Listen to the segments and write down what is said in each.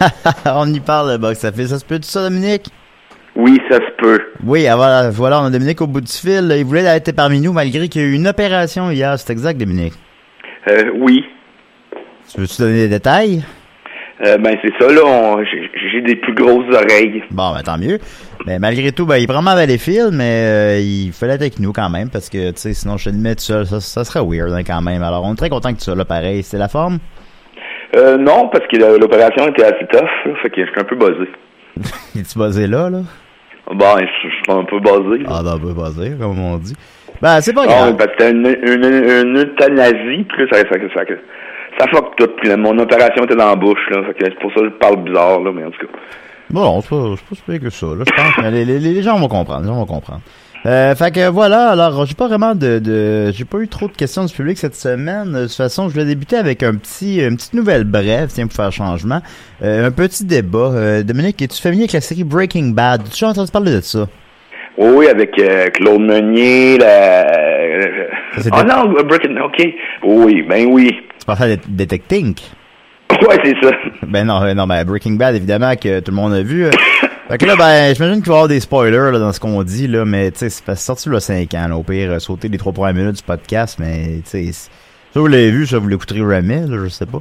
on y parle, le box office. Ça se peut tout ça, Dominique? Oui, ça se peut. Oui, ah, voilà, voilà, on a Dominique au bout du fil. Il voulait être parmi nous malgré qu'il y a eu une opération hier. C'est exact, Dominique? Euh, oui. Tu veux-tu donner des détails? Euh, ben, c'est ça, là. j'ai- des plus grosses oreilles. Bon, ben, tant mieux. Mais malgré tout, ben, il vraiment avait les fils, mais euh, il fallait être avec nous quand même, parce que, tu sais, sinon je te le mets tout seul, ça, ça serait weird hein, quand même. Alors, on est très content que tu sois là, pareil. C'est la forme? Euh, non, parce que l'opération était assez tough, là, fait que je suis un peu buzzé. Es-tu basé là, là? Bon, je suis un peu buzzé. là. Ah, ben, ben, basé, comme on dit. Ben, c'est pas Non, grave. parce que c'était une, une, une euthanasie, puis ça, ça, ça, ça, fuck tout. Puis mon opération était dans la bouche, là. Fait que c'est pour ça que je parle bizarre, là, mais en tout cas. Bon, c'est pas, c'est pas que ça, là, je pense. mais les, les, les gens vont comprendre, les gens vont comprendre. Euh, fait que voilà, alors j'ai pas vraiment de, de j'ai pas eu trop de questions du public cette semaine. De toute façon, je vais débuter avec un petit une petite nouvelle brève, tiens pour faire changement. Euh, un petit débat. Euh, Dominique, es-tu familier avec la série Breaking Bad? Tu as entendu parler de ça? Oui, avec euh, Claude Meunier, la... euh, Ah de- non, Brick OK. Oui, ben oui. Tu pensais à Det- Detecting? Ouais, c'est ça. Ben non, euh, non, ben Breaking Bad, évidemment, que tout le monde a vu. fait que là, ben, j'imagine qu'il va y avoir des spoilers là, dans ce qu'on dit, là, mais tu sais, c'est sorti là 5 ans, là, au pire, euh, sauter les trois premières minutes du podcast, mais tu sais, ça vous l'avez vu, ça vous l'écouterez jamais, là, je sais pas.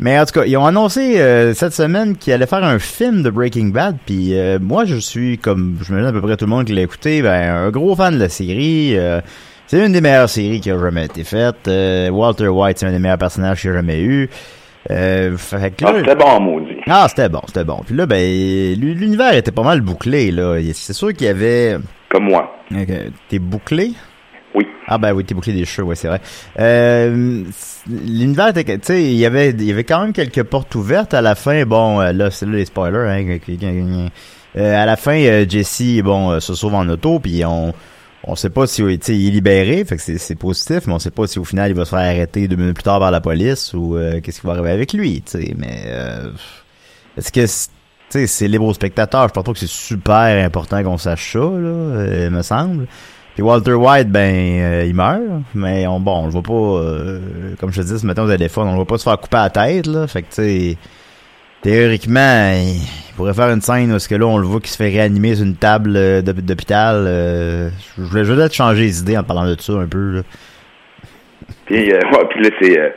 Mais en tout cas, ils ont annoncé euh, cette semaine qu'ils allaient faire un film de Breaking Bad, puis euh, moi, je suis, comme je me à peu près tout le monde qui l'a écouté, ben, un gros fan de la série. euh, c'est une des meilleures séries qui a jamais été faite. Euh, Walter White, c'est un des meilleurs personnages qu'il a jamais eu. Euh, fait que Ah, là- c'était bon, maudit. ah, c'était bon, c'était bon. Puis là, ben, l'u- l'univers était pas mal bouclé, là. C'est sûr qu'il y avait... Comme moi. T'es bouclé? Oui. Ah ben oui, t'es bouclé des cheveux, ouais, c'est vrai. Euh, l'univers était... Tu sais, il y avait, il y avait quand même quelques portes ouvertes à la fin. Bon, euh, là, c'est là les spoilers, hein. Euh, à la fin, euh, Jesse, bon, se sauve en auto, puis on... On sait pas si il est libéré, fait que c'est positif, mais on sait pas si au final il va se faire arrêter deux minutes plus tard par la police ou euh, qu'est-ce qui va arriver avec lui, tu sais. Mais euh, est-ce que, c'est- libre aux spectateurs? Je pense pas que c'est super important qu'on sache ça, là, euh, me semble. Puis Walter White, ben, euh, il meurt, mais on, bon, on le voit pas, euh, comme je te dis, ce matin au téléphone, on le voit pas se faire couper la tête, là. Fait que, tu sais, théoriquement, il pourrait faire une scène parce que là, on le voit qui se fait réanimer sur une table euh, d'hôp- d'hôpital. euh, je voulais peut-être changer les idées en parlant de ça un peu, là. Puis, euh, ouais, puis là, c'est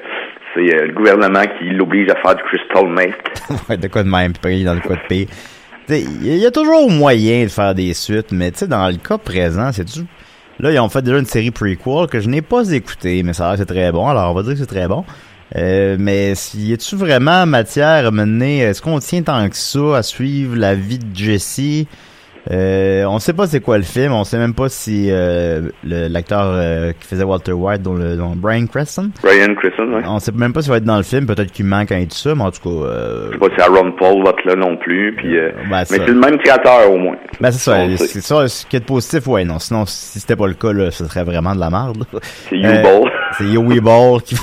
c'est le gouvernement qui l'oblige à faire du crystal meth. ouais, de quoi de même, payer dans le quoi de pire. Il y a toujours moyen de faire des suites, mais tu sais, dans le cas présent, c'est tu Là, ils ont fait déjà une série prequel que je n'ai pas écoutée, mais ça a l'air que c'est très bon, alors on va dire que c'est très bon. Euh, mais y a-tu vraiment matière à mener, est-ce qu'on tient tant que ça à suivre la vie de Jesse? Euh, on sait pas c'est quoi le film, on sait même pas si euh, l'acteur euh, qui faisait Walter White, dont le dont Brian Creston, Brian Cresson, ouais. on sait même pas s'il va être dans le film, peut-être qu'il manque un et tout ça, mais en tout cas, euh, Je sais pas si Aaron Paul va être là non plus. Puis, euh, ben, mais c'est le même créateur au moins. Ben c'est ça, c'est ça, ce qui est positif, ouais, non. Sinon, si c'était pas le cas, là, ce serait vraiment de la merde. C'est Euh, U-Ball. C'est Yowie Ball qui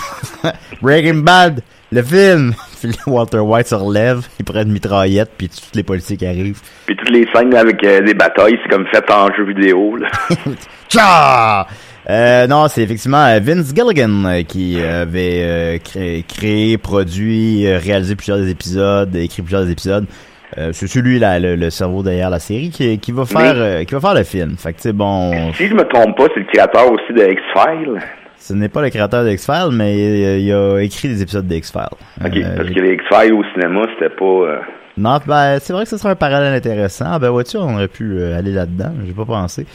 Breaking Bad, le film. Puis Walter White se relève, il prend une mitraillette, puis tous les policiers qui arrivent. Puis toutes les scènes avec euh, des batailles, c'est comme fait en jeu vidéo. Là. Tcha! Euh, non, c'est effectivement euh, Vince Gilligan euh, qui avait euh, créé, créé, produit, réalisé plusieurs des épisodes, écrit plusieurs des épisodes. Euh, c'est celui là, le, le cerveau derrière la série qui, qui va faire Mais- euh, qui va faire le film. Fait que bon. si je me trompe pas, c'est le créateur aussi de X-Files. Ce n'est pas le créateur d'X-Files, mais il, a écrit des épisodes d'X-Files. Ok, Euh, parce que les X-Files au cinéma, c'était pas... euh, Non, ben, c'est vrai que ce serait un parallèle intéressant. Ben, vois-tu, on aurait pu euh, aller là-dedans. J'ai pas pensé.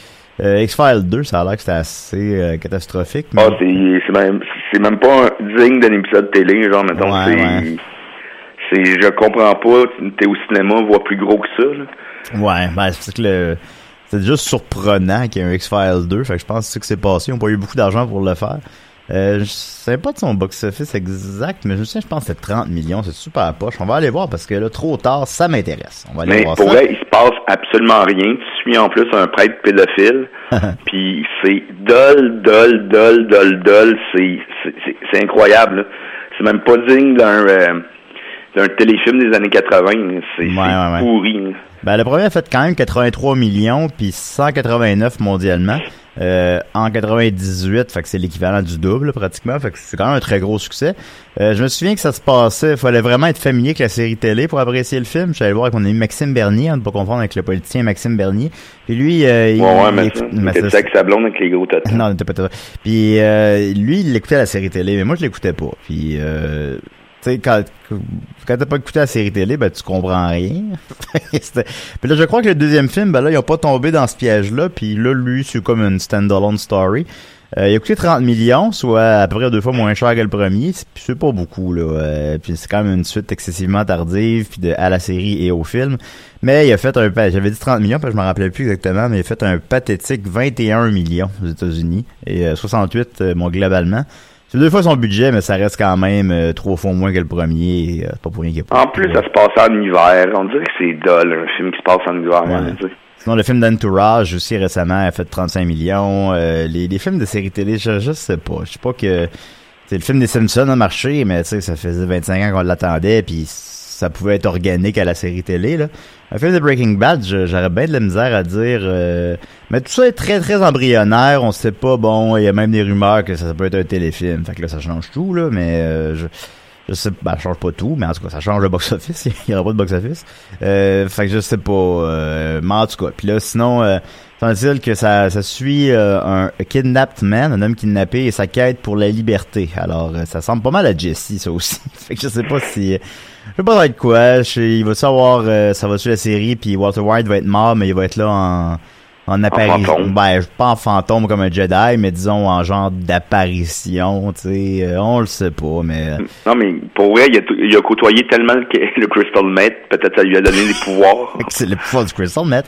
X-Files 2, ça a l'air que c'était assez catastrophique. Mais... Ah, c'est même, c'est même pas un- digne d'un épisode télé, genre, mettons. Ouais, c'est, ouais. c'est, je comprends pas, t'es au cinéma, voit plus gros que ça, là. Ouais, ben, c'est que le... C'est juste surprenant qu'il y ait un X-Files 2. Fait que je pense que c'est ce qui s'est passé. Ils ont pas eu beaucoup d'argent pour le faire. Euh, je sais pas de son box-office exact, mais je sais, je pense que c'est 30 millions. C'est super poche. On va aller voir parce que là, trop tard, ça m'intéresse. On va aller Mais voir pour ça. vrai, il se passe absolument rien. Tu suis en plus un prêtre pédophile, puis c'est dol, dol, dol, dol, dol. C'est, incroyable. C'est même pas digne d'un, euh, d'un téléfilm des années 80. C'est, Ouais, c'est ouais, ouais. pourri. Ben, le premier a fait quand même 83 millions, puis 189 mondialement. Euh, en 98, fait que c'est l'équivalent du double pratiquement, fait que c'est quand même un très gros succès. Euh, je me souviens que ça se passait, il fallait vraiment être familier avec la série télé pour apprécier le film. J'allais voir qu'on a eu Maxime Bernier, à ne pas confondre avec le politicien Maxime Bernier. Puis lui, euh, il, Ouais, ouais, mais il- il était avec sa blonde avec les gros tatous. non, c'était pas toi. Puis euh, lui, il écoutait la série télé, mais moi je l'écoutais pas. Puis euh, quand t'as pas écouté la série télé, ben tu comprends rien. Puis là, je crois que le deuxième film, ben là, ils ont pas tombé dans ce piège-là. Puis là, lui, c'est comme une standalone story. Euh, il a coûté 30 millions, soit à peu près deux fois moins cher que le premier. C'est- pas beaucoup, là. Euh, puis c'est quand même une suite excessivement tardive, puis de, à la série et au film. Mais il a fait un... J'avais dit 30 millions, parce que je me rappelais plus exactement, mais il a fait un pathétique 21 millions aux États-Unis. Et euh, 68, euh, bon, globalement. C'est deux fois son budget, mais ça reste quand même euh, trois fois moins que le premier. euh, c'est pas pour rien qu'il a En plus, ça se passe en hiver. On dirait que c'est dol, un film qui se passe en hiver. Ouais. hein. Sinon, le film d'Entourage aussi récemment a fait 35 millions. Euh, les, les films de séries télé, je, je sais pas. Je sais pas que. C'est le film des Simpsons a marché, mais tu sais, ça faisait 25 ans qu'on l'attendait, puis ça pouvait être organique à la série télé. Là. Un film de Breaking Bad, j'aurais bien de la misère à dire. euh, mais tout ça est très très embryonnaire. On sait pas. Bon, il y a même des rumeurs que ça, peut être un téléfilm. Fait que là, ça change tout là. Mais euh, je, je sais ben, ça change pas tout, mais en tout cas, ça change le box-office. Il y aura pas de box-office. Euh, fait que je sais pas. Euh, mais en tout cas, puis là, sinon, euh, semble-t-il que ça, ça suit euh, un kidnapped man, un homme kidnappé et sa quête pour la liberté. Alors, euh, ça semble pas mal à Jesse, ça aussi. fait que je sais pas si... Je sais pas être quoi. Je sais- il va savoir, euh, ça va suivre la série, puis Walter White va être mort, mais il va être là en... En apparition, ben, pas en fantôme comme un Jedi, mais disons en genre d'apparition, tu sais, euh, on le sait pas, mais euh, Non, mais pour vrai, il a, il a côtoyé tellement le, le Crystal Meth, peut-être ça lui a donné des pouvoirs. c'est le pouvoir du Crystal Met.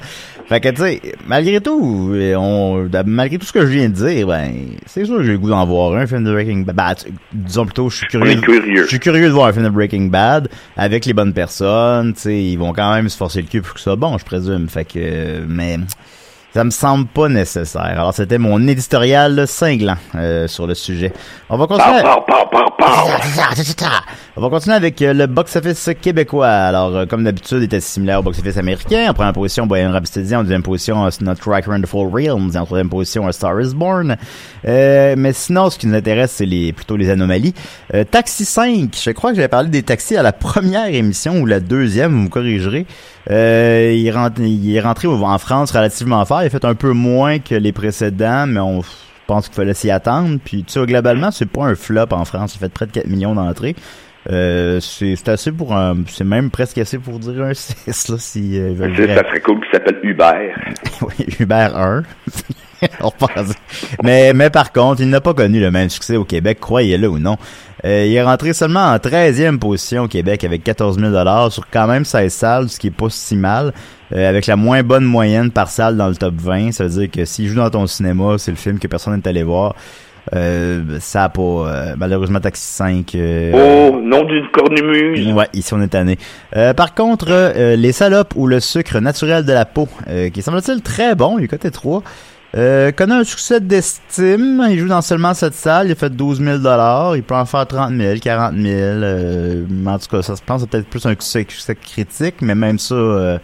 Fait que, tu sais, malgré tout, euh, on, malgré tout ce que je viens de dire, ben, c'est sûr que j'ai le goût d'en voir un film de Breaking Bad. Ben, disons plutôt, je suis curieux. curieux. Je suis curieux de voir un film de Breaking Bad avec les bonnes personnes, tu sais, ils vont quand même se forcer le cul pour que ça soit bon, je présume. Fait que, mais, Ça me semble pas nécessaire. Alors, c'était mon éditorial cinglant euh, sur le sujet. On va continuer. Pow, pow, pow, pow, pow. On va continuer avec euh, le box-office québécois. Alors, euh, comme d'habitude, il était similaire au box-office américain. En première position, Bohemian Rhapsody. En deuxième position, uh, Nutcracker and the Fall Realms. En troisième position, A Star is Born. Euh, mais sinon, ce qui nous intéresse, c'est les, plutôt les anomalies. Euh, Taxi 5. Je crois que j'avais parlé des taxis à la première émission ou la deuxième, vous me corrigerez. Euh, il, rentre- il est rentré en France relativement fort. Il a fait un peu moins que les précédents, mais on pense qu'il fallait s'y attendre. Puis, tu sais, globalement, c'est pas un flop en France. Il fait près de 4 millions d'entrées. Euh, c'est c'est assez pour un... C'est même presque assez pour dire un 6, là, si euh, Ça serait cool qu'il s'appelle Hubert. oui, Hubert 1. On pense. mais, mais par contre, il n'a pas connu le même succès au Québec, croyez-le ou non. Euh, il est rentré seulement en 13e position au Québec avec 14 000 sur quand même 16 salles, ce qui est pas si mal. Euh, avec la moins bonne moyenne par salle dans le top 20, ça veut dire que s'il joue dans ton cinéma, c'est le film que personne n'est allé voir. Euh, ça a pas... euh, malheureusement, Taxi 5... euh, Oh, nom d'une cornemuse. Ouais, ici on est tanné. Euh, par contre, euh, les salopes ou le sucre naturel de la peau, euh, qui semble-t-il très bon, il est coté 3, euh, connaît un succès d'estime. Il joue dans seulement cette salle, il a fait 12 000 Il peut en faire 30 000, 40 000. Euh, en tout cas, ça se pense peut-être plus un succès, critique, mais même ça, euh,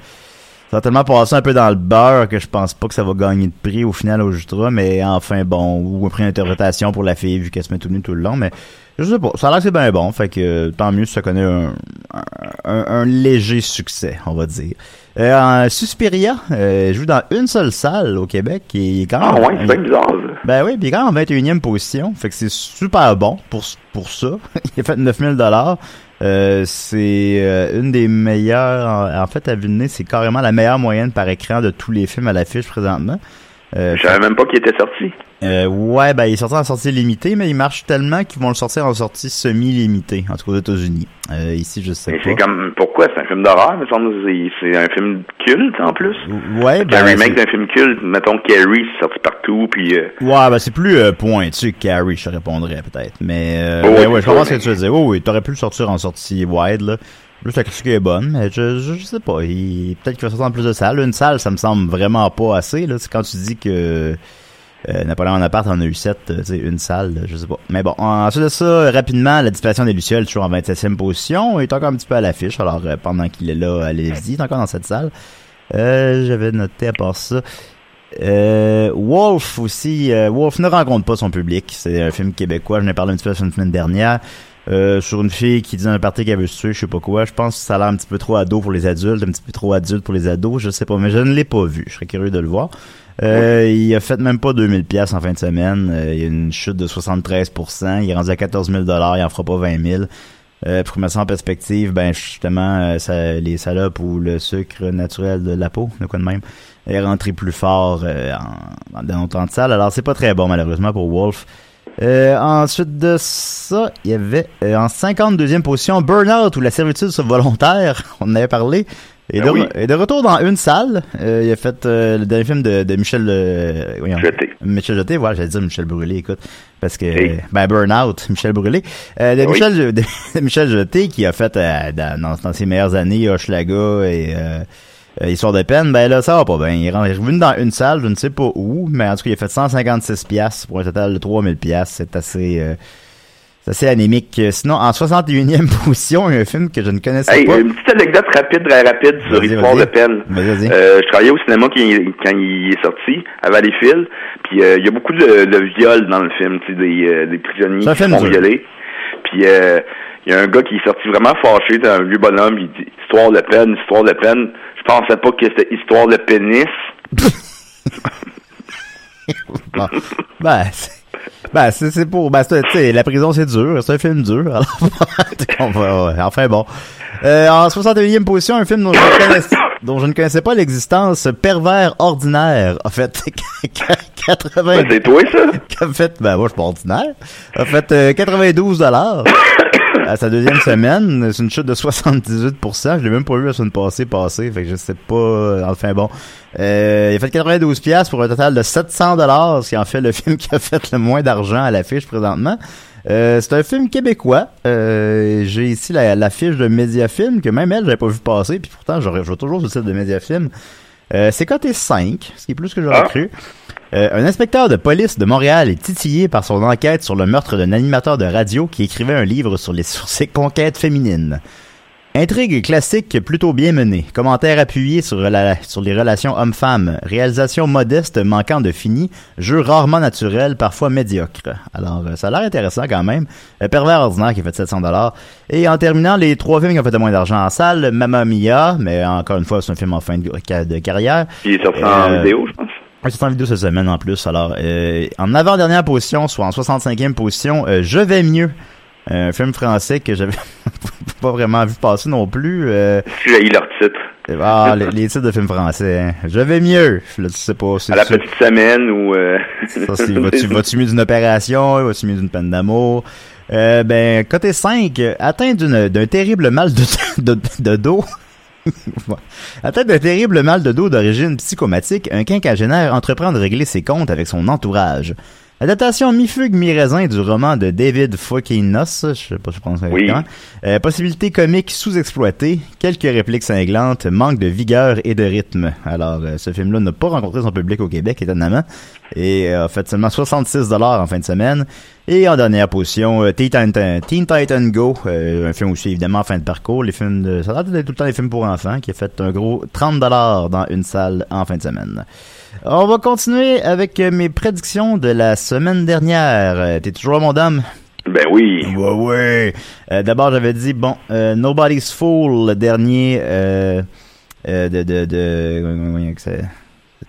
ça va tellement passer un peu dans le beurre que je pense pas que ça va gagner de prix au final au Jutra, mais enfin bon, ou un prix d'interprétation pour la fille vu qu'elle se met tout nu tout le long, mais je sais pas, ça a l'air que c'est bien bon, fait que euh, tant mieux si ça connaît un, un, un léger succès, on va dire. Euh, en Suspiria, euh, joue dans une seule salle au Québec et il est quand Ah même... ouais, c'est bien bizarre. ça. Ben oui, puis il est quand même en 21e position, fait que c'est super bon pour pour ça. il a fait 9000 dollars. Euh, c'est euh, une des meilleures en, en fait à nez, c'est carrément la meilleure moyenne par écran de tous les films à l'affiche présentement. Euh, Je savais même pas qu'il était sorti. Euh, ouais, ben il est sorti en sortie limitée, mais il marche tellement qu'ils vont le sortir en sortie semi-limitée, en tout cas aux États-Unis. Euh, ici, je sais Mais pas. c'est comme, pourquoi? C'est un film d'horreur, me semble. C'est- C'est un film culte, en plus. Ouais, ben, un remake d'un film culte. Mettons Carrie, c'est sorti partout, puis... euh, Ouais, ben c'est plus euh, pointu que Carrie, je te répondrais peut-être. Mais euh, Oh, ben ouais, je comprends ce que tu veux dire. Oh, oui, t'aurais pu le sortir en sortie wide, là. Juste la critique est bonne, mais je, je, je sais pas. Peut-être qu'il va sortir en plus de salles. Une salle, ça me semble vraiment pas assez, là. C'est quand tu dis que euh, Napoléon Bonaparte en a eu sept, euh, sais, une salle, je sais pas. Mais bon, ensuite de ça, rapidement, la disparition des Lucioles, toujours en 27e position. Est encore un petit peu à l'affiche, alors euh, pendant qu'il est là, allez-y, il est encore dans cette salle. Euh, j'avais noté à part ça. Euh, Wolf aussi. Wolf ne rencontre pas son public. C'est un film québécois. Je n'ai parlé un petit peu la semaine dernière. Euh, sur une fille qui dans un party qu'elle veut se tuer, je sais pas quoi. Je pense que ça a l'air un petit peu trop ado pour les adultes, un petit peu trop adulte pour les ados, je sais pas, mais je ne l'ai pas vu. Je serais curieux de le voir. Euh, il a fait même pas 2000 pièces en fin de semaine. Euh, il y a une chute de 73%. Il est rendu à 14 000 dollars. Il en fera pas 20 000. Euh, pour mettre ça en perspective, ben justement, euh, ça, les salopes ou le sucre naturel de la peau, de quoi de même, est rentré plus fort euh, en, dans temps de salle. Alors c'est pas très bon malheureusement pour Wolf. Euh, ensuite de ça, il y avait en 52e position Burnout ou la servitude volontaire, on en avait parlé. Et de, oui. et de retour dans une salle, euh, il a fait euh, le dernier film de, de Michel euh, Jeté. Michel Jeté, voilà, j'allais dire Michel Brûlé, écoute, parce que Oui. ben Burnout, Michel Brûlé, euh, de Oui. Michel de, de Michel Jeté qui a fait euh, dans, dans- ses meilleures années Hochelaga et euh, Histoire de peine, ben là ça va pas bien. Il est ren- il est revenu dans une salle, je ne sais pas où, mais en tout cas il a fait 156 pièces pour un total de 3000 pièces, c'est assez euh, c'est anémique. Sinon, en 61e position, un film que je ne connaissais Hey, pas. une petite anecdote rapide, très rapide sur Histoire de peine. Euh, je travaillais au cinéma quand il, quand il est sorti, à Valleyfield, puis euh, il y a beaucoup de, de viols dans le film, tu sais, des, euh, des prisonniers qui sont violés. Puis euh, il y a un gars qui est sorti vraiment fâché, un vieux bonhomme, il dit « Histoire de peine, histoire de peine ». Je pensais pas que c'était histoire de pénis. Bon. Ben, c'est- ben, c'est c'est pour. Ben, c'est- tu sais, la prison, c'est dur. C'est un film dur. Alors, ouais, enfin bon. Euh, en 61e position, un film dont je ne connaissais, pas l'existence, Pervers ordinaire. En fait, 80. Ben, c'est toi, ça? a fait, ben moi je suis pas ordinaire, a fait euh, 92 dollars à sa deuxième semaine. C'est une chute de 78%. Je l'ai même pas vu la semaine passée, passée. Fait que je sais pas. euh, Enfin bon. Euh, il a fait 92 pièces pour un total de 700 dollars, ce qui en fait le film qui a fait le moins d'argent à l'affiche présentement. Euh, c'est un film québécois. Euh, j'ai ici la, la fiche de Mediafilm que même elle, j'avais pas vu passer. Puis pourtant, j'aurais- je vois toujours sur le site de Mediafilm. Euh, c'est coté 5, ce qui est plus que j'aurais Ah. cru. Euh, un inspecteur de police de Montréal est titillé par son enquête sur le meurtre d'un animateur de radio qui écrivait un livre sur, les, sur ses conquêtes féminines. Intrigue classique plutôt bien menée. Commentaire appuyé sur, la- sur les relations hommes-femmes. Réalisation modeste manquant de fini. Jeu rarement naturel, parfois médiocre. Alors, euh, ça a l'air intéressant quand même. Euh, Pervers ordinaire qui a fait 700 dollars. Et en terminant, les trois films qui ont fait le moins d'argent en salle. Mamma Mia, mais encore une fois, c'est un film en fin de, de carrière. Il est sorti en vidéo, je pense. Ouais, C'est en vidéo cette semaine en plus. Alors, euh, en avant-dernière position, soit en 65e position, euh, Je vais mieux. Un film français que j'avais pas vraiment vu passer non plus. Euh, J'ai eu leur titre. ah, les, les titres de films français. hein. Je vais mieux. Là, tu sais pas. À la petite semaine ou... Euh... Ça, c'est, vas-tu, vas-tu mieux d'une opération? Vas-tu mieux d'une peine d'amour? Euh, ben, côté 5, euh, atteint d'un terrible mal de, de, de dos. Ouais. atteint d'un terrible mal de dos d'origine psychomatique, un quinquagénaire entreprend de régler ses comptes avec son entourage. Adaptation mi-fugue, mi-raisin du roman de David Fokinos, je sais pas si je prononce Oui. Euh, possibilité comique sous-exploitée, quelques répliques cinglantes, manque de vigueur et de rythme. Alors, euh, ce film-là n'a pas rencontré son public au Québec, étonnamment, et euh, a fait seulement 66 dollars en fin de semaine. Et en dernière position, euh, Teen, Titan, Teen Titan Go, euh, un film aussi évidemment en fin de parcours. Les films de, ça a l'air d'être tout le temps des films pour enfants, qui a fait un gros 30 dollars dans une salle en fin de semaine. On va continuer avec euh, mes prédictions de la semaine dernière. Euh, T'es toujours mon dame? Ben oui. Ouais, ouais. Euh, D'abord, j'avais dit, bon, euh, Nobody's Fool, le dernier euh, euh, de... de, de, comment que c'est-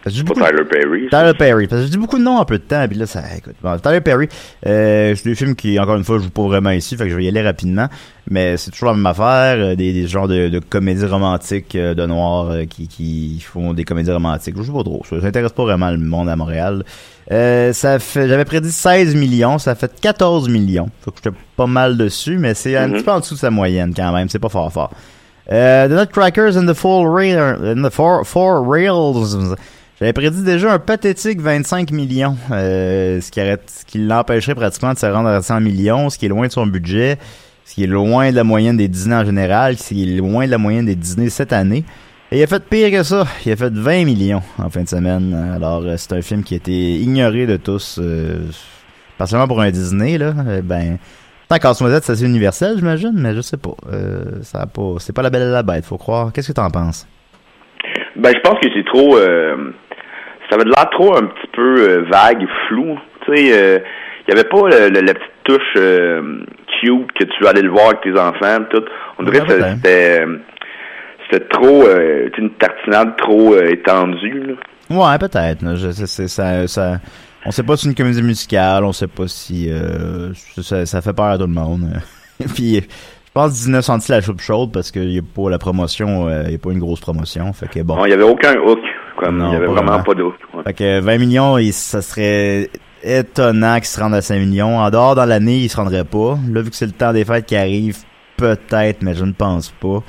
Parce que beaucoup- Tyler Perry. Tyler Perry. Parce que je dis beaucoup de noms en peu de temps, puis là, ça, écoute. Bon, Tyler Perry, euh, c'est des films qui, encore une fois, je joue pas vraiment ici, fait que je vais y aller rapidement. Mais c'est toujours la même affaire, euh, des, des genres de, de comédies romantiques euh, de noirs qui, qui font des comédies romantiques. Je sais pas trop. Ça n'intéresse pas vraiment le monde à Montréal. Ça fait, j'avais prédit 16 millions, ça fait 14 millions. Faut que j'étais pas mal dessus, mais c'est un Mhm. petit peu en dessous de sa moyenne quand même. C'est pas fort fort. The Nutcrackers and the Four, Rail, and the four, four Rails. J'avais prédit déjà un pathétique 25 millions, euh, ce qui, l'empêcherait pratiquement de se rendre à 100 millions, ce qui est loin de son budget, ce qui est loin de la moyenne des Disney en général, ce qui est loin de la moyenne des Disney cette année. Et il a fait pire que ça. Il a fait 20 millions en fin de semaine. Alors, euh, c'est un film qui a été ignoré de tous, euh, pas seulement pour un Disney, là. Euh, ben, tant Casse-Noisette, c'est assez universel, j'imagine, mais je sais pas. Ça pas, c'est pas la belle et la bête, faut croire. Qu'est-ce que t'en penses? Ben, je pense que c'est trop. Ça avait de l'air trop un petit peu euh, vague, flou. Tu sais, euh, il y avait pas le- le- la petite touche euh, cute que tu aller le voir avec tes enfants. Tout. On dirait que c'était euh, c'était trop euh, une tartinade trop euh, étendue. Là. Ouais, peut-être. Je- c'est- ça, ça, on sait pas si c'est une comédie musicale, on sait pas si euh, ça, ça fait peur à tout le monde. Puis, je pense 19 centimes la choupe chaude parce qu'il y a pas la promotion, euh, il y a pas une grosse promotion. Fait que bon. Il y avait aucun hook. Comme Non, il y avait pas vraiment vraiment. pas hook. ouais. Fait que 20 millions, il- ça serait étonnant qu'ils se rendent à 5 millions. En dehors, dans l'année, ils se rendraient pas. Là, vu que c'est le temps des fêtes qui arrive, peut-être, mais je ne pense pas.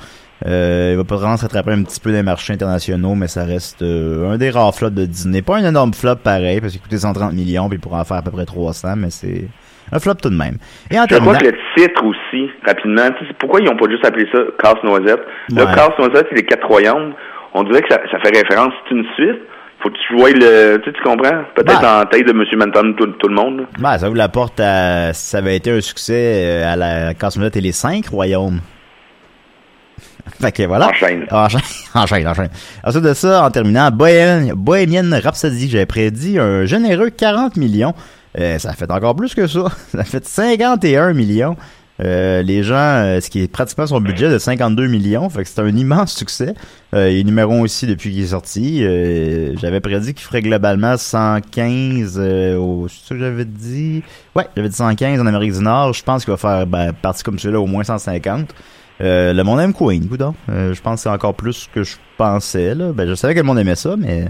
Euh, il va peut-être se rattraper un petit peu des marchés internationaux, mais ça reste euh, un des rares flops de Disney. Pas un énorme flop pareil, parce qu'il coûtait 130 millions, puis il pourra en faire à peu près 300, mais c'est un flop tout de même. Et en Je crois terminant... que le titre aussi, rapidement, tu sais, pourquoi ils ont pas juste appelé ça Casse-Noisette? Là, Ouais. Casse-Noisette, c'est les quatre royaumes. On dirait que ça, ça fait référence, c'est une suite. Faut que tu vois le, tu sais, tu comprends? Peut-être Ouais. en tête de M. Menton, tout, tout le monde. Ben, ça ouvre la porte à... Ça avait été un succès euh, à la Casse-Noisette et les 5 royaumes. fait que voilà. Enchaîne. Enchaîne, enchaîne, enchaîne. Ensuite de ça, en terminant, Bohemian Rhapsody, j'avais prédit un généreux 40 millions. Euh, ça a fait encore plus que ça. Ça a fait 51 millions. Euh, les gens, euh, ce qui est pratiquement son budget de 52 millions, fait que c'est un immense succès. Euh, il est numéro un aussi depuis qu'il est sorti. Euh, j'avais prédit qu'il ferait globalement 115 euh, au... C'est ça que j'avais dit? Ouais, j'avais dit 115 en Amérique du Nord. Je pense qu'il va faire, ben, partie comme celui-là, au moins 150. Euh, le monde aime Queen, coudonc. Euh, je pense que c'est encore plus que je pensais, là. Ben, je savais que le monde aimait ça, mais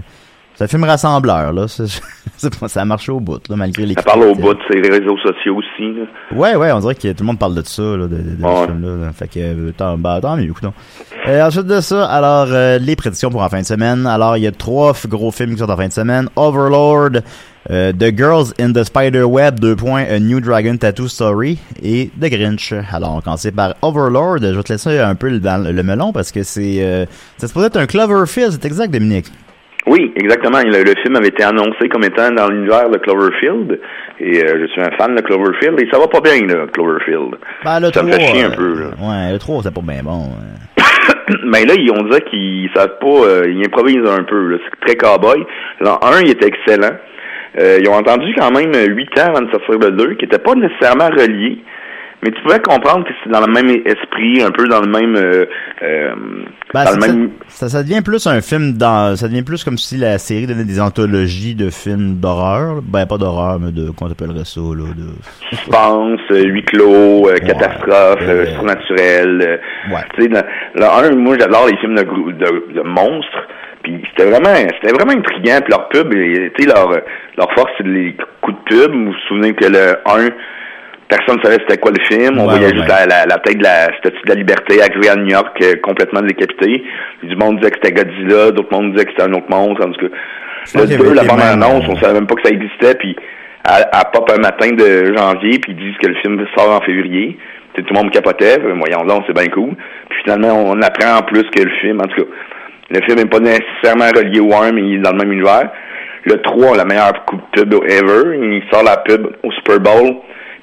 c'est un film rassembleur, là. C'est- c'est pas- ça a marché au bout, là, malgré les Ça parle au bout de ses réseaux sociaux aussi. là. Ouais, ouais, on dirait que tout le monde parle de ça, là, de, de, de Ouais. ce film-là. là. Fait que, euh, tant, bah, tant mieux, coudonc. Euh, ensuite de ça, alors, euh, les prédictions pour en fin de semaine. Alors, il y a trois gros films qui sortent en fin de semaine. Overlord, euh, The Girls in the Spider-Web, deux points, A New Dragon Tattoo Story et The Grinch. Alors, on commence par Overlord. Je vais te laisser un peu le, le melon parce que c'est, euh, c'est supposé être un Cloverfield, c'est exact, Dominique? Oui, exactement. Le, le film avait été annoncé comme étant dans l'univers de Cloverfield. Et euh, je suis un fan de Cloverfield. Et ça va pas bien, là, Cloverfield. Ben, le ça me 3, fait chier un euh, peu. Là. Ouais, le 3, c'est pas bien bon. euh. Mais là, ils ont dit qu'ils savent pas, euh, ils improvisent un peu. là. C'est très cowboy. L'an 1, il était excellent. Euh, ils ont entendu quand même 8 ans avant de sortir le 2, qui était pas nécessairement relié. Mais tu pouvais comprendre que c'est dans le même esprit, un peu dans le même... Euh, euh, Ben, dans le c'est- même... ça, ça devient plus un film dans, ça devient plus comme si la série donnait des anthologies de films d'horreur. Ben, pas d'horreur, mais de, comment t'appellerais ça, là, de... suspense, euh, huis clos, euh, catastrophe, Ouais. surnaturel. Ouais. Tu sais, le un, moi j'adore les films de, grou- de, de monstres. Puis c'était vraiment, c'était vraiment intriguant. Puis leur pub, tu sais, leur, leur force, c'est les coups de pub. Vous vous souvenez que le 1, personne ne savait c'était quoi le film. On Ouais, voyait ouais, juste la, la, la tête de la statue de la liberté arriver à New York euh, complètement décapité. Puis du monde disait que c'était Godzilla, d'autres monde disaient que c'était un autre monstre. En tout cas, le qu'il y avait 2, la même, annonce, euh, on savait même pas que ça existait. Puis elle, elle pop un matin de janvier, puis ils disent que le film sort en février. Tout le monde capotait, voyons donc, c'est bien cool. Puis finalement, on apprend en plus que le film, en tout cas, le film n'est pas nécessairement relié au 1, mais il est dans le même univers. Le 3, la meilleure coup de pub ever, il sort la pub au Super Bowl,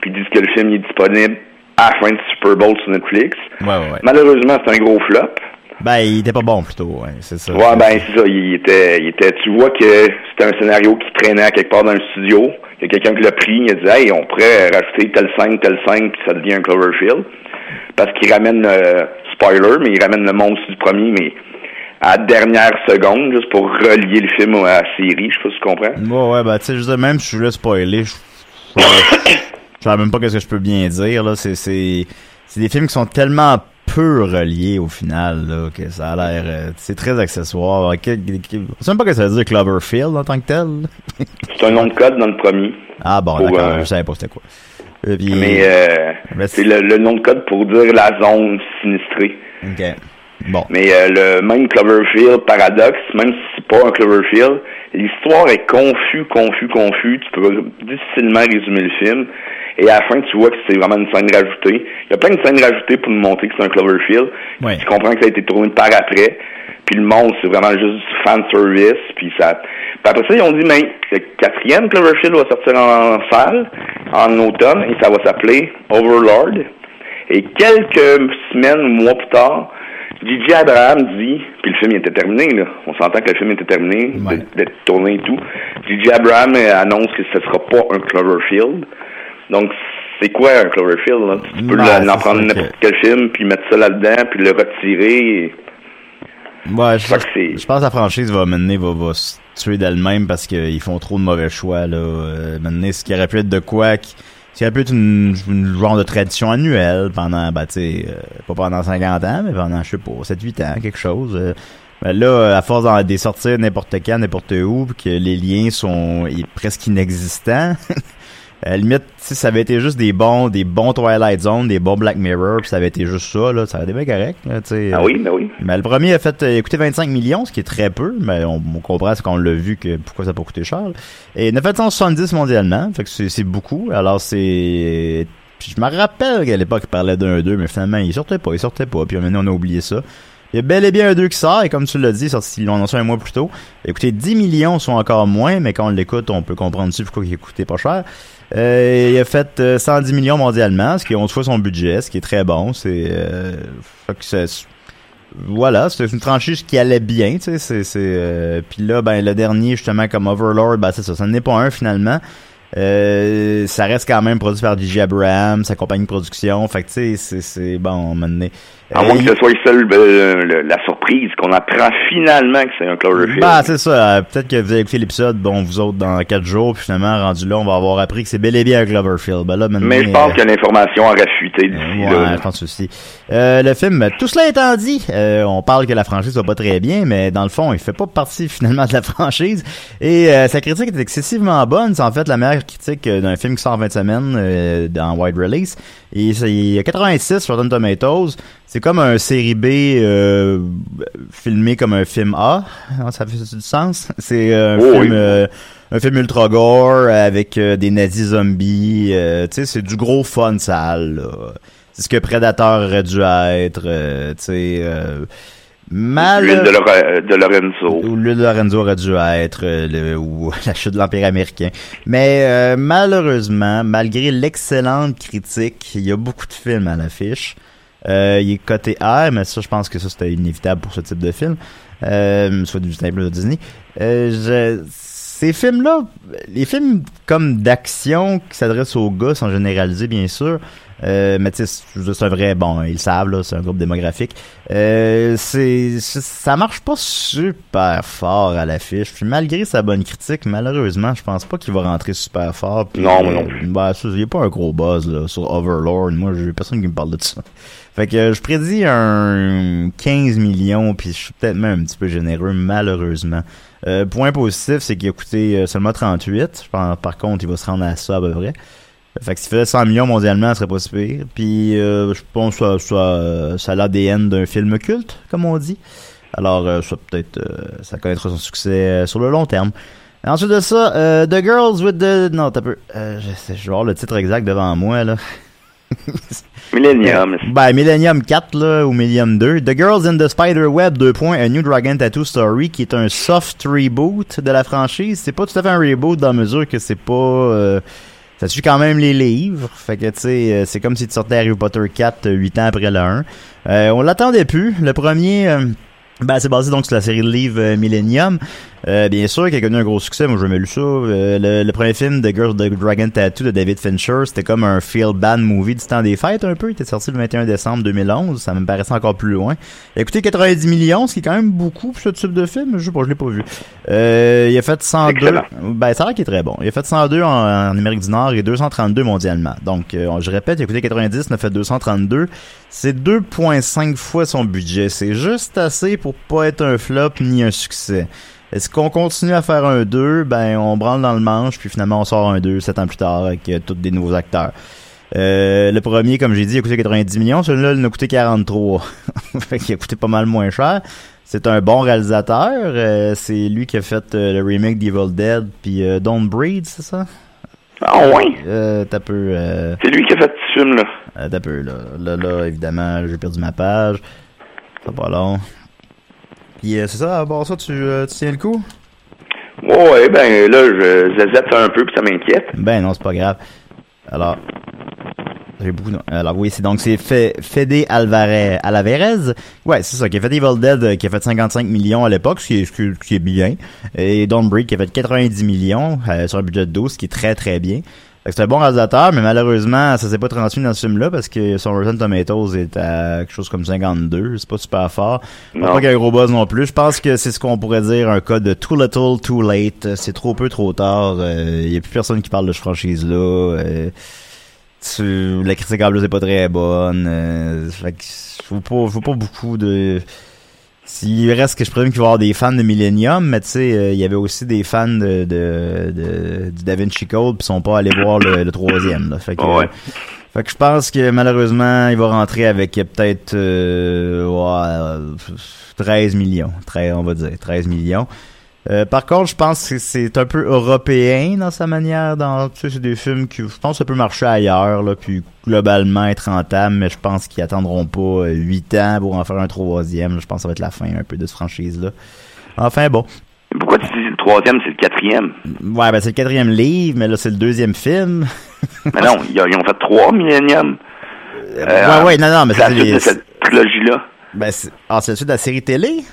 puis ils disent que le film est disponible à la fin du Super Bowl sur Netflix. Ouais, ouais, ouais. Malheureusement, c'est un gros flop. Ben, il était pas bon, plutôt, ouais, c'est ça. Ouais, ben c'est ça. Il était, il était. Tu vois que c'était un scénario qui traînait à quelque part dans un studio. Il y a quelqu'un qui l'a pris. Il a dit, hey, on pourrait rajouter telle scène, telle scène, puis ça devient un Cloverfield. Parce qu'il ramène euh, spoiler, mais il ramène le monstre du premier, mais à la dernière seconde, juste pour relier le film à la série. Je sais pas si tu comprends. Ouais, ouais, ben, tu sais, même si je voulais spoiler, je, je, je sais même pas qu'est-ce que je peux bien dire, là. C'est, c'est, c'est des films qui sont tellement peu reliés au final, là, que ça a l'air, euh, c'est très accessoire. Je sais même pas ce que ça veut dire Cloverfield en tant que tel. C'est un nom de code dans le premier. Ah bon, d'accord, euh, je savais pas c'était quoi. Euh, puis- Mais euh, Mais c'est le, le nom de code pour dire la zone sinistrée. Ok. Bon. Mais euh, le même Cloverfield paradoxe, même si c'est pas un Cloverfield, l'histoire est confus, confus, confus. Tu peux difficilement résumer le film. Et à la fin, tu vois que c'est vraiment une scène rajoutée. Il y a plein de scènes rajoutées pour nous montrer que c'est un Cloverfield. Ouais. Tu comprends que ça a été tourné par après. Puis le monde, c'est vraiment juste du fan service. Puis ça. Puis après ça, ils ont dit, mais le quatrième Cloverfield va sortir en, salle en automne et ça va s'appeler Overlord. Et quelques semaines mois plus tard, Gigi Abraham dit, puis le film il était terminé, là. On s'entend que le film était terminé, Ouais. d'être tourné et tout. Gigi Abraham euh, annonce que ce sera pas un Cloverfield. Donc, c'est quoi un Cloverfield, là? Tu peux le- en prendre que- n'importe quel film, puis mettre ça là-dedans, puis le retirer. et- Ouais, je, c'est- je pense que la franchise va mener, va, va se tuer d'elle-même parce qu'ils font trop de mauvais choix, là. Euh, mener ce qui aurait pu être de quoi, ce qui aurait pu être une, une genre de tradition annuelle pendant, bah, tu sais, euh, pas pendant 50 ans, mais pendant, je sais pas, 7-8 ans, quelque chose. euh. Ben là, à force d'en des sortir n'importe quand, n'importe où, puis que les liens sont presque inexistants, à la limite, si ça avait été juste des bons, des bons Twilight Zone, des bons Black Mirror, puis ça avait été juste ça, là, ça aurait été bien correct, là, tu sais. Ah euh. oui, ben oui. Mais le premier a fait euh, coûter 25 millions, ce qui est très peu, mais on, on comprend ce qu'on l'a vu que pourquoi ça pas coûté cher. Et 970 mondialement, fait que c'est c'est beaucoup. Alors c'est je me rappelle qu'à l'époque il parlait d'un 2, mais finalement il sortait pas, il sortait pas, puis maintenant on a oublié ça. Il y a bel et bien un 2 qui sort, et comme tu l'as dit, sorti, ils l'ont annoncé un mois plus tôt. Écoutez, 10 millions sont encore moins, mais quand on l'écoute, on peut comprendre dessus pourquoi il a coûté pas cher. Euh, il a fait euh, 110 millions mondialement, ce qui est 11 fois son budget, ce qui est très bon. C'est euh, voilà, c'est une franchise qui allait bien, tu sais, c'est euh, puis là ben le dernier justement comme Overlord, ben c'est ça, ça n'est pas un finalement. Euh, ça reste quand même produit par DJ Abraham, sa compagnie de production. Fait que tu sais, c'est bon, maintenant. À moins que ce soit le seul, euh, le- la surprise qu'on apprend finalement que c'est un Cloverfield. Bah, c'est ça. euh, Peut-être que vous avez écouté l'épisode, bon, vous autres, dans quatre jours, puis finalement, rendu là, on va avoir appris que c'est bel et bien un Cloverfield. Ben là, maintenant, Mais je pense euh, que l'information aurait fuité d'ici Ouais, là. je pense aussi. Euh, le film, tout cela étant dit, euh, on parle que la franchise va pas très bien, mais dans le fond, il fait pas partie finalement de la franchise. Et euh, sa critique est excessivement bonne. C'est en fait la meilleure critique euh, d'un film qui sort en 20 semaines euh, dans wide release. Et il y a 86 sur Rotten Tomatoes. C'est comme un série B euh, filmé comme un film A. Ça fait du sens. C'est euh, un Oh, film. oui. euh, un film ultra gore avec euh, des nazis zombies. euh, tu sais, c'est du gros fun sale. là. C'est ce que Predator aurait dû être. tu sais. euh, Mal... L'huile de, de Lorenzo. Ou l'huile de Lorenzo aurait dû être, le, ou la chute de l'Empire américain. Mais euh, malheureusement, malgré l'excellente critique, il y a beaucoup de films à l'affiche. Euh, il est coté R, mais ça, je pense que ça, c'était inévitable pour ce type de film. Euh, soit du simple de Disney. Euh, je- ces films-là, les films comme d'action qui s'adressent aux gars sont généralisés, bien sûr. Euh, mais tu sais, c'est un vrai, bon, ils le savent, là, c'est un groupe démographique. Euh, c'est, ça marche pas super fort à l'affiche. Puis malgré sa bonne critique, malheureusement, je pense pas qu'il va rentrer super fort. Puis, Non, euh, non bah, il y a pas un gros buzz, là, sur Overlord. Moi, j'ai personne qui me parle de ça. Fait que je prédis un 15 millions, puis je suis peut-être même un petit peu généreux, malheureusement. Euh, point positif, c'est qu'il a coûté euh, seulement 38. Par, par contre, il va se rendre à ça à peu près. Fait que s'il faisait 100 millions mondialement, ce serait pas si pire. Puis euh, je pense que ça, ça, ça a l'ADN d'un film culte, comme on dit. Alors, euh, ça peut-être, euh, ça connaîtra son succès euh, sur le long terme. Ensuite de ça, euh, The Girls with the... Non, t'as peu... Euh, je, je vais avoir le titre exact devant moi, là. Millennium. Ben, Millennium 4, là, ou Millennium 2. The Girls in the Spider Web 2. A New Dragon Tattoo Story, qui est un soft reboot de la franchise. C'est pas tout à fait un reboot dans la mesure que c'est pas... euh, ça suit quand même les livres? Fait que, tu sais, euh, c'est comme si tu sortais Harry Potter 4 8 ans après le 1. Euh, on l'attendait plus. Le premier... ben, c'est basé donc sur la série de livres euh, Millennium. Euh, bien sûr, qui a connu un gros succès. Moi, j'ai jamais lu ça. Euh, le, le premier film The Girl the Dragon Tattoo de David Fincher, c'était comme un feel bad movie du temps des fêtes un peu. Il était sorti le 21 décembre 2011. Ça me paraissait encore plus loin. Il a coûté 90 millions, ce qui est quand même beaucoup pour ce type de film. Je sais pas, je l'ai pas vu. Euh, il a fait 102. Excellent. Ben, ça a l'air qu'il est très bon. Il a fait 102 en, en Amérique du Nord et 232 mondialement. Donc, euh, je répète, il a coûté 90, il en a fait 232. C'est 2,5 fois son budget. C'est juste assez pour pas être un flop ni un succès. Est-ce qu'on continue à faire un 2? Ben, on branle dans le manche, puis finalement, on sort un 2 7 ans plus tard avec euh, tous des nouveaux acteurs. Euh, le premier, comme j'ai dit, a coûté 90 millions. Celui-là, il a coûté 43. fait qu'il a coûté pas mal moins cher. C'est un bon réalisateur. Euh, c'est lui qui a fait euh, le remake d'Evil Dead, puis euh, Don't Breed, c'est ça? Ah ouais? Euh, t'as peu... Euh, C'est lui qui a fait ce film-là. euh, t'as peu, là. Là, là, évidemment, j'ai perdu ma page. C'est pas long. Puis euh, c'est ça, à part ça, tu, euh, tu tiens le coup? Ouais, ouais, ben là, je zazette un peu puis ça m'inquiète. Ben non, c'est pas grave. Alors, j'ai beaucoup. de- Alors oui, c'est donc c'est Fe- Fede Alvarez, Alavarez. Ouais, c'est ça, qui a fait Evil Dead, euh, qui a fait 55 millions à l'époque, ce qui est, ce qui est- bien. Et Don't Break qui a fait 90 millions euh, sur un budget de 12, ce qui est très très bien. C'est un bon réalisateur, mais malheureusement, ça s'est pas transmis dans ce film-là parce que son Rotten Tomatoes est à quelque chose comme 52. C'est pas super fort. Je pense Non. pas qu'il y a un gros buzz non plus. Je pense que c'est ce qu'on pourrait dire un cas de too little, too late. C'est trop peu, trop tard. Il y a plus personne qui parle de ce franchise-là. Euh, tu- la critique en plus est pas très bonne. Euh, fait que faut pas, faut pas beaucoup de. S'il reste que je présume qu'il va y avoir des fans de Millennium, mais tu sais, euh, il y avait aussi des fans de, de, de, du Da Vinci Code puis sont pas allés voir le, le troisième. Là. Fait que, Ouais. fait que je pense que malheureusement, il va rentrer avec euh, peut-être euh, ouais, euh, 13 millions. 13, on va dire 13 millions. Euh, par contre, je pense que c'est un peu européen dans sa manière. Dans, tu sais, c'est des films qui, je pense, que ça peut marcher ailleurs, là, puis globalement être rentable, mais je pense qu'ils attendront pas euh, 8 ans pour en faire un troisième. Je pense que ça va être la fin un peu de cette franchise-là. Enfin bon. Pourquoi tu dis le troisième, c'est le quatrième? Ouais, ben c'est le quatrième livre, mais là c'est le deuxième film. Mais non, ils, ont- fait trois Millennium. Euh, ouais, ouais, non, non, mais c'est la c'est suite les- de cette trilogie-là. Ben, c'est, ah, c'est la suite de la série télé?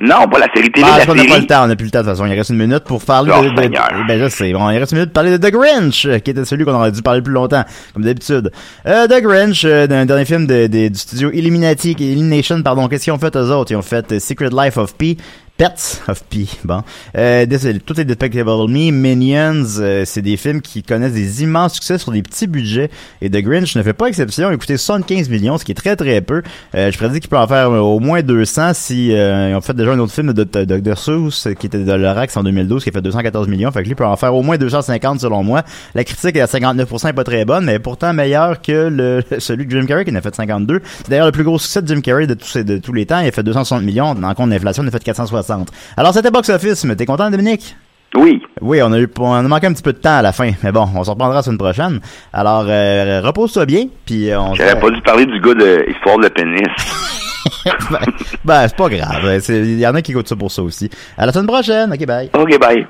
Non, pas la série télé, Ah, la on n'a pas série. le temps, on n'a plus le temps de toute façon. Il reste une minute pour parler Oh, de, de- Seigneur. Ben, je sais. Bon, il reste une minute pour parler de The Grinch, euh, qui était celui qu'on aurait dû parler plus longtemps, comme d'habitude. Euh, The Grinch, euh, d'un dernier film de, de- du studio Illuminati, Illumination, pardon. Qu'est-ce qu'ils ont fait eux autres? Ils ont fait euh, Secret Life of P. Pets of P, bon. Euh, tout est Despicable Me, Minions, euh, c'est des films qui connaissent des immenses succès sur des petits budgets. Et The Grinch ne fait pas exception. Il a coûté 75 millions, ce qui est très très peu. Euh, je prédis qu'il peut en faire au moins 200 si euh, ils ont fait déjà un autre film de Dr. Seuss qui était de Lorax en 2012 qui a fait 214 millions. Fait que lui peut en faire au moins 250 selon moi. La critique est à 59% est pas très bonne, mais pourtant meilleure que le celui de Jim Carrey qui en a fait 52. C'est d'ailleurs le plus gros succès de Jim Carrey de tous, de tous les temps. Il a fait 260 millions. En compte d'inflation, il a fait 460. Alors c'était box office, mais t'es content Dominique? Oui. Oui, on a eu, on a manqué un petit peu de temps à la fin, mais bon, on s'en reprendra la semaine prochaine. Alors, euh, repose-toi bien, puis euh, on se- J'aurais pas dû parler du gars de Histoire de pénis. ben, ben, c'est pas grave. Il y en a qui écoutent ça pour ça aussi. À la semaine prochaine. OK, bye. OK, bye.